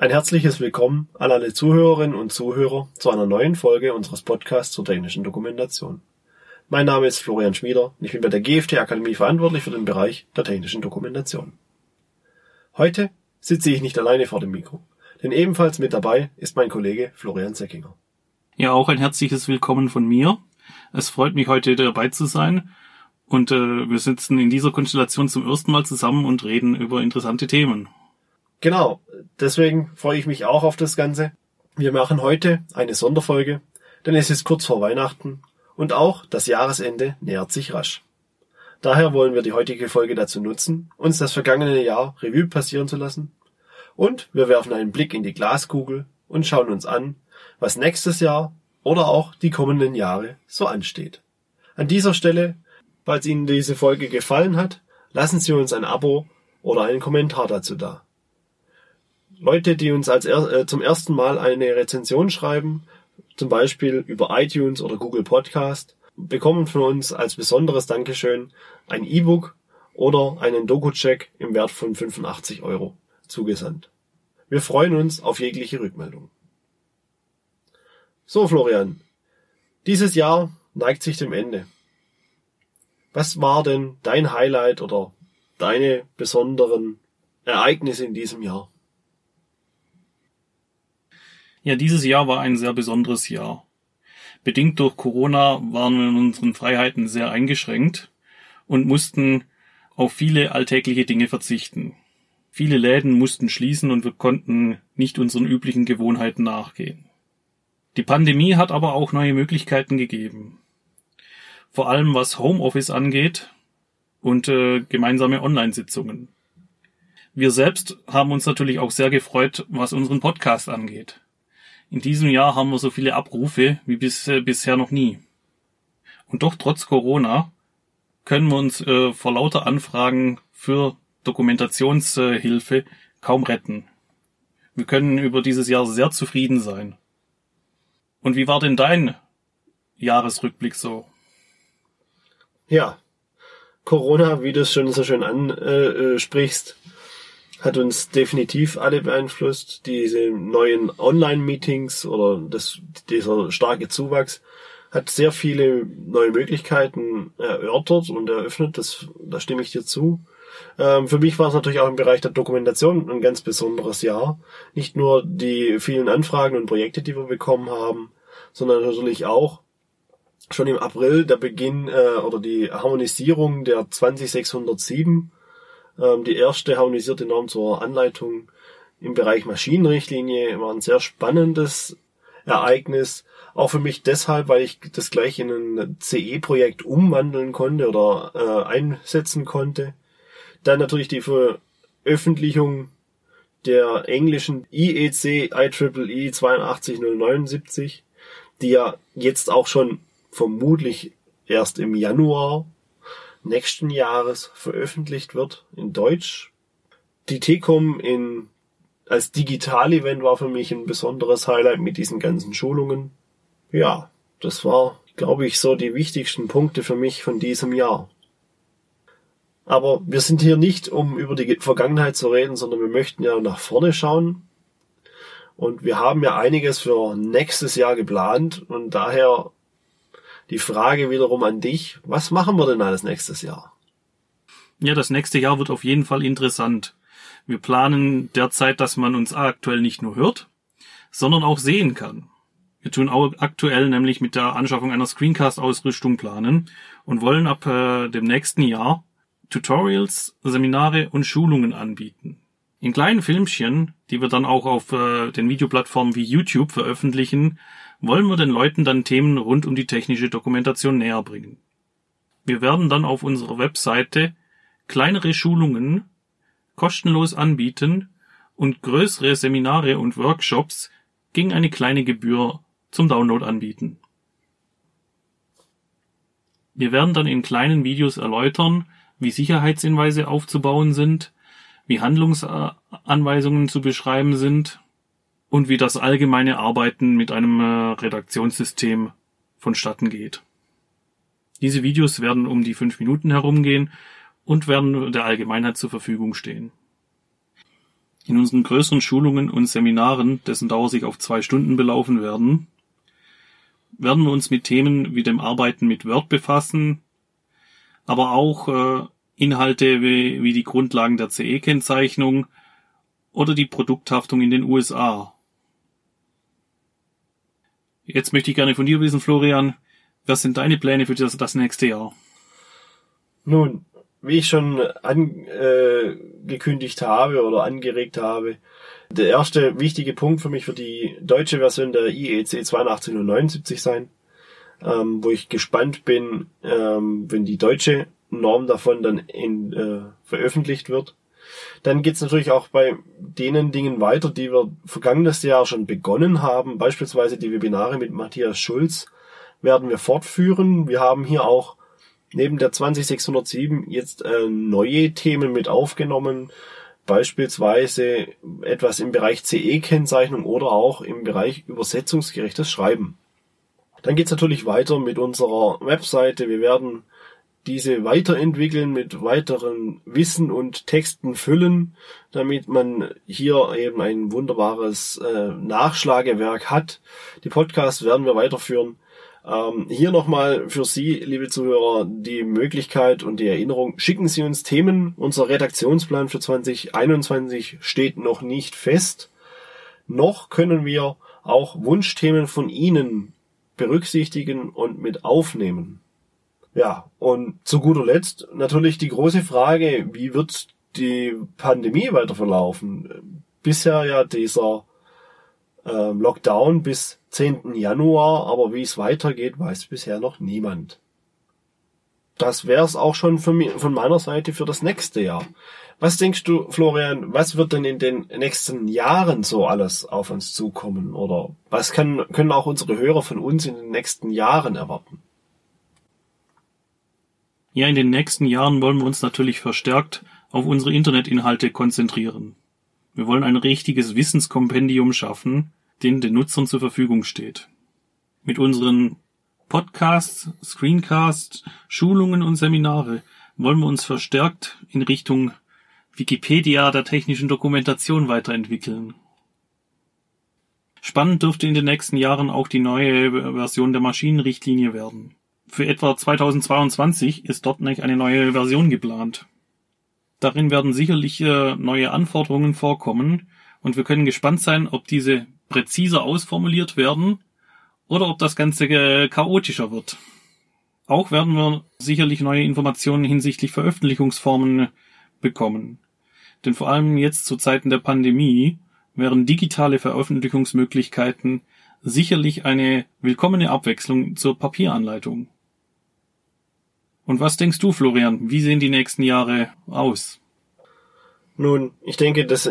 Ein herzliches Willkommen an alle Zuhörerinnen und Zuhörer zu einer neuen Folge unseres Podcasts zur technischen Dokumentation. Mein Name ist Florian Schmieder und ich bin bei der GFT Akademie verantwortlich für den Bereich der technischen Dokumentation. Heute sitze ich nicht alleine vor dem Mikro, denn ebenfalls mit dabei ist mein Kollege Florian Seckinger. Ja, auch ein herzliches Willkommen von mir. Es freut mich heute dabei zu sein und äh, wir sitzen in dieser Konstellation zum ersten Mal zusammen und reden über interessante Themen. Genau, deswegen freue ich mich auch auf das Ganze. Wir machen heute eine Sonderfolge, denn es ist kurz vor Weihnachten und auch das Jahresende nähert sich rasch. Daher wollen wir die heutige Folge dazu nutzen, uns das vergangene Jahr Revue passieren zu lassen. Und wir werfen einen Blick in die Glaskugel und schauen uns an, was nächstes Jahr oder auch die kommenden Jahre so ansteht. An dieser Stelle, falls Ihnen diese Folge gefallen hat, lassen Sie uns ein Abo oder einen Kommentar dazu da. Leute, die uns als er, äh, zum ersten Mal eine Rezension schreiben, zum Beispiel über iTunes oder Google Podcast, bekommen von uns als besonderes Dankeschön ein E-Book oder einen Doku-Check im Wert von 85 Euro zugesandt. Wir freuen uns auf jegliche Rückmeldung. So, Florian, dieses Jahr neigt sich dem Ende. Was war denn dein Highlight oder deine besonderen Ereignisse in diesem Jahr? Ja, dieses Jahr war ein sehr besonderes Jahr. Bedingt durch Corona waren wir in unseren Freiheiten sehr eingeschränkt und mussten auf viele alltägliche Dinge verzichten. Viele Läden mussten schließen und wir konnten nicht unseren üblichen Gewohnheiten nachgehen. Die Pandemie hat aber auch neue Möglichkeiten gegeben. Vor allem was Homeoffice angeht und äh, gemeinsame Online-Sitzungen. Wir selbst haben uns natürlich auch sehr gefreut, was unseren Podcast angeht. In diesem Jahr haben wir so viele Abrufe wie bis, äh, bisher noch nie. Und doch trotz Corona können wir uns äh, vor lauter Anfragen für Dokumentationshilfe kaum retten. Wir können über dieses Jahr sehr zufrieden sein. Und wie war denn dein Jahresrückblick so? Ja, Corona, wie du es schon so schön ansprichst, äh, hat uns definitiv alle beeinflusst. Diese neuen Online-Meetings oder das, dieser starke Zuwachs hat sehr viele neue Möglichkeiten erörtert und eröffnet. Das, da stimme ich dir zu. Ähm, für mich war es natürlich auch im Bereich der Dokumentation ein ganz besonderes Jahr. Nicht nur die vielen Anfragen und Projekte, die wir bekommen haben, sondern natürlich auch schon im April der Beginn äh, oder die Harmonisierung der 20607 ähm, die erste harmonisierte Norm zur Anleitung im Bereich Maschinenrichtlinie war ein sehr spannendes Ereignis. Auch für mich deshalb, weil ich das gleich in ein CE-Projekt umwandeln konnte oder äh, einsetzen konnte. Dann natürlich die Veröffentlichung der englischen IEC IEEE 82079, die ja jetzt auch schon vermutlich erst im Januar nächsten Jahres veröffentlicht wird in Deutsch. Die TCOM in, als Digital-Event war für mich ein besonderes Highlight mit diesen ganzen Schulungen. Ja, das war, glaube ich, so die wichtigsten Punkte für mich von diesem Jahr. Aber wir sind hier nicht, um über die Vergangenheit zu reden, sondern wir möchten ja nach vorne schauen. Und wir haben ja einiges für nächstes Jahr geplant und daher die Frage wiederum an dich, was machen wir denn alles nächstes Jahr? Ja, das nächste Jahr wird auf jeden Fall interessant. Wir planen derzeit, dass man uns aktuell nicht nur hört, sondern auch sehen kann. Wir tun auch aktuell nämlich mit der Anschaffung einer Screencast-Ausrüstung planen und wollen ab äh, dem nächsten Jahr Tutorials, Seminare und Schulungen anbieten. In kleinen Filmchen, die wir dann auch auf äh, den Videoplattformen wie YouTube veröffentlichen, wollen wir den Leuten dann Themen rund um die technische Dokumentation näher bringen. Wir werden dann auf unserer Webseite kleinere Schulungen kostenlos anbieten und größere Seminare und Workshops gegen eine kleine Gebühr zum Download anbieten. Wir werden dann in kleinen Videos erläutern, wie Sicherheitshinweise aufzubauen sind, wie Handlungsanweisungen zu beschreiben sind und wie das allgemeine Arbeiten mit einem äh, Redaktionssystem vonstatten geht. Diese Videos werden um die fünf Minuten herumgehen und werden der Allgemeinheit zur Verfügung stehen. In unseren größeren Schulungen und Seminaren, dessen Dauer sich auf zwei Stunden belaufen werden, werden wir uns mit Themen wie dem Arbeiten mit Word befassen, aber auch äh, Inhalte wie, wie die Grundlagen der CE-Kennzeichnung oder die Produkthaftung in den USA. Jetzt möchte ich gerne von dir wissen, Florian, was sind deine Pläne für das, das nächste Jahr? Nun, wie ich schon angekündigt äh, habe oder angeregt habe, der erste wichtige Punkt für mich wird die deutsche Version der IEC 8279 sein, ähm, wo ich gespannt bin, ähm, wenn die deutsche Norm davon dann in, äh, veröffentlicht wird. Dann geht's natürlich auch bei denen Dingen weiter, die wir vergangenes Jahr schon begonnen haben. Beispielsweise die Webinare mit Matthias Schulz werden wir fortführen. Wir haben hier auch neben der 20607 jetzt äh, neue Themen mit aufgenommen, beispielsweise etwas im Bereich CE-Kennzeichnung oder auch im Bereich übersetzungsgerechtes Schreiben. Dann geht's natürlich weiter mit unserer Webseite. Wir werden diese weiterentwickeln, mit weiteren Wissen und Texten füllen, damit man hier eben ein wunderbares äh, Nachschlagewerk hat. Die Podcasts werden wir weiterführen. Ähm, hier nochmal für Sie, liebe Zuhörer, die Möglichkeit und die Erinnerung, schicken Sie uns Themen. Unser Redaktionsplan für 2021 steht noch nicht fest. Noch können wir auch Wunschthemen von Ihnen berücksichtigen und mit aufnehmen. Ja, und zu guter Letzt natürlich die große Frage, wie wird die Pandemie weiter verlaufen? Bisher ja dieser äh, Lockdown bis 10. Januar, aber wie es weitergeht, weiß bisher noch niemand. Das wäre es auch schon von, mir, von meiner Seite für das nächste Jahr. Was denkst du, Florian, was wird denn in den nächsten Jahren so alles auf uns zukommen? Oder was kann, können auch unsere Hörer von uns in den nächsten Jahren erwarten? Ja, in den nächsten Jahren wollen wir uns natürlich verstärkt auf unsere Internetinhalte konzentrieren. Wir wollen ein richtiges Wissenskompendium schaffen, den den Nutzern zur Verfügung steht. Mit unseren Podcasts, Screencasts, Schulungen und Seminare wollen wir uns verstärkt in Richtung Wikipedia der technischen Dokumentation weiterentwickeln. Spannend dürfte in den nächsten Jahren auch die neue Version der Maschinenrichtlinie werden. Für etwa 2022 ist dort nämlich eine neue Version geplant. Darin werden sicherlich äh, neue Anforderungen vorkommen und wir können gespannt sein, ob diese präziser ausformuliert werden oder ob das Ganze äh, chaotischer wird. Auch werden wir sicherlich neue Informationen hinsichtlich Veröffentlichungsformen bekommen. Denn vor allem jetzt zu Zeiten der Pandemie wären digitale Veröffentlichungsmöglichkeiten sicherlich eine willkommene Abwechslung zur Papieranleitung. Und was denkst du, Florian? Wie sehen die nächsten Jahre aus? Nun, ich denke, dass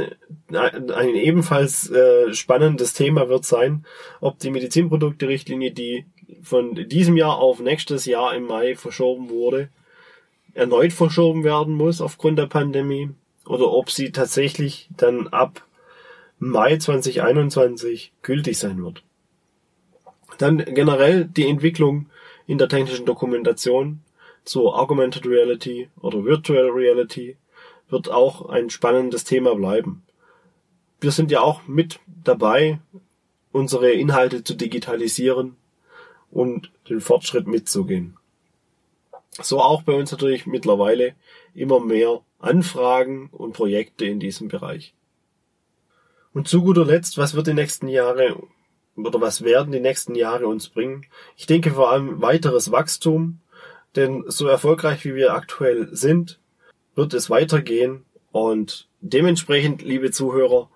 ein ebenfalls äh, spannendes Thema wird sein, ob die Medizinprodukte-Richtlinie, die von diesem Jahr auf nächstes Jahr im Mai verschoben wurde, erneut verschoben werden muss aufgrund der Pandemie oder ob sie tatsächlich dann ab Mai 2021 gültig sein wird. Dann generell die Entwicklung in der technischen Dokumentation zur Augmented Reality oder Virtual Reality wird auch ein spannendes Thema bleiben. Wir sind ja auch mit dabei, unsere Inhalte zu digitalisieren und den Fortschritt mitzugehen. So auch bei uns natürlich mittlerweile immer mehr Anfragen und Projekte in diesem Bereich. Und zu guter Letzt, was wird die nächsten Jahre oder was werden die nächsten Jahre uns bringen? Ich denke vor allem weiteres Wachstum, denn so erfolgreich wie wir aktuell sind, wird es weitergehen und dementsprechend, liebe Zuhörer,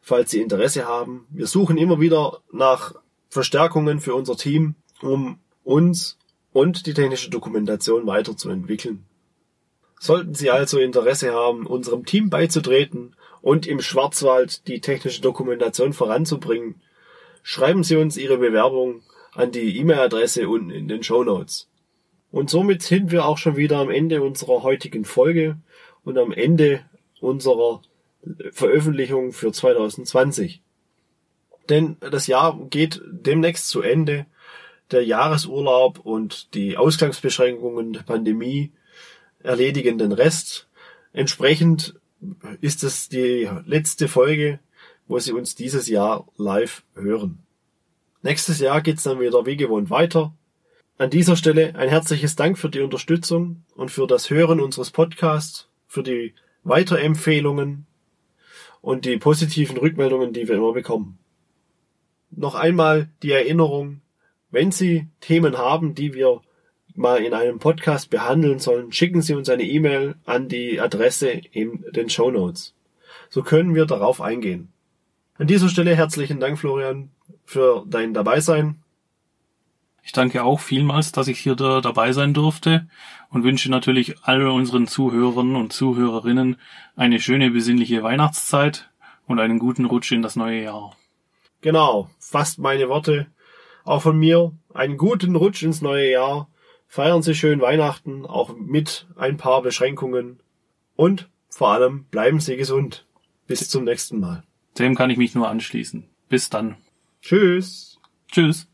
falls Sie Interesse haben, wir suchen immer wieder nach Verstärkungen für unser Team, um uns und die technische Dokumentation weiterzuentwickeln. Sollten Sie also Interesse haben, unserem Team beizutreten und im Schwarzwald die technische Dokumentation voranzubringen, schreiben Sie uns Ihre Bewerbung an die E-Mail-Adresse unten in den Show Notes. Und somit sind wir auch schon wieder am Ende unserer heutigen Folge und am Ende unserer Veröffentlichung für 2020. Denn das Jahr geht demnächst zu Ende. Der Jahresurlaub und die Ausgangsbeschränkungen der Pandemie erledigen den Rest. Entsprechend ist es die letzte Folge, wo Sie uns dieses Jahr live hören. Nächstes Jahr geht's dann wieder wie gewohnt weiter. An dieser Stelle ein herzliches Dank für die Unterstützung und für das Hören unseres Podcasts, für die Weiterempfehlungen und die positiven Rückmeldungen, die wir immer bekommen. Noch einmal die Erinnerung, wenn Sie Themen haben, die wir mal in einem Podcast behandeln sollen, schicken Sie uns eine E-Mail an die Adresse in den Show Notes. So können wir darauf eingehen. An dieser Stelle herzlichen Dank, Florian, für dein Dabeisein. Ich danke auch vielmals, dass ich hier da dabei sein durfte und wünsche natürlich all unseren Zuhörern und Zuhörerinnen eine schöne besinnliche Weihnachtszeit und einen guten Rutsch in das neue Jahr. Genau, fast meine Worte. Auch von mir einen guten Rutsch ins neue Jahr. Feiern Sie schön Weihnachten, auch mit ein paar Beschränkungen. Und vor allem bleiben Sie gesund. Bis zum nächsten Mal. Dem kann ich mich nur anschließen. Bis dann. Tschüss. Tschüss.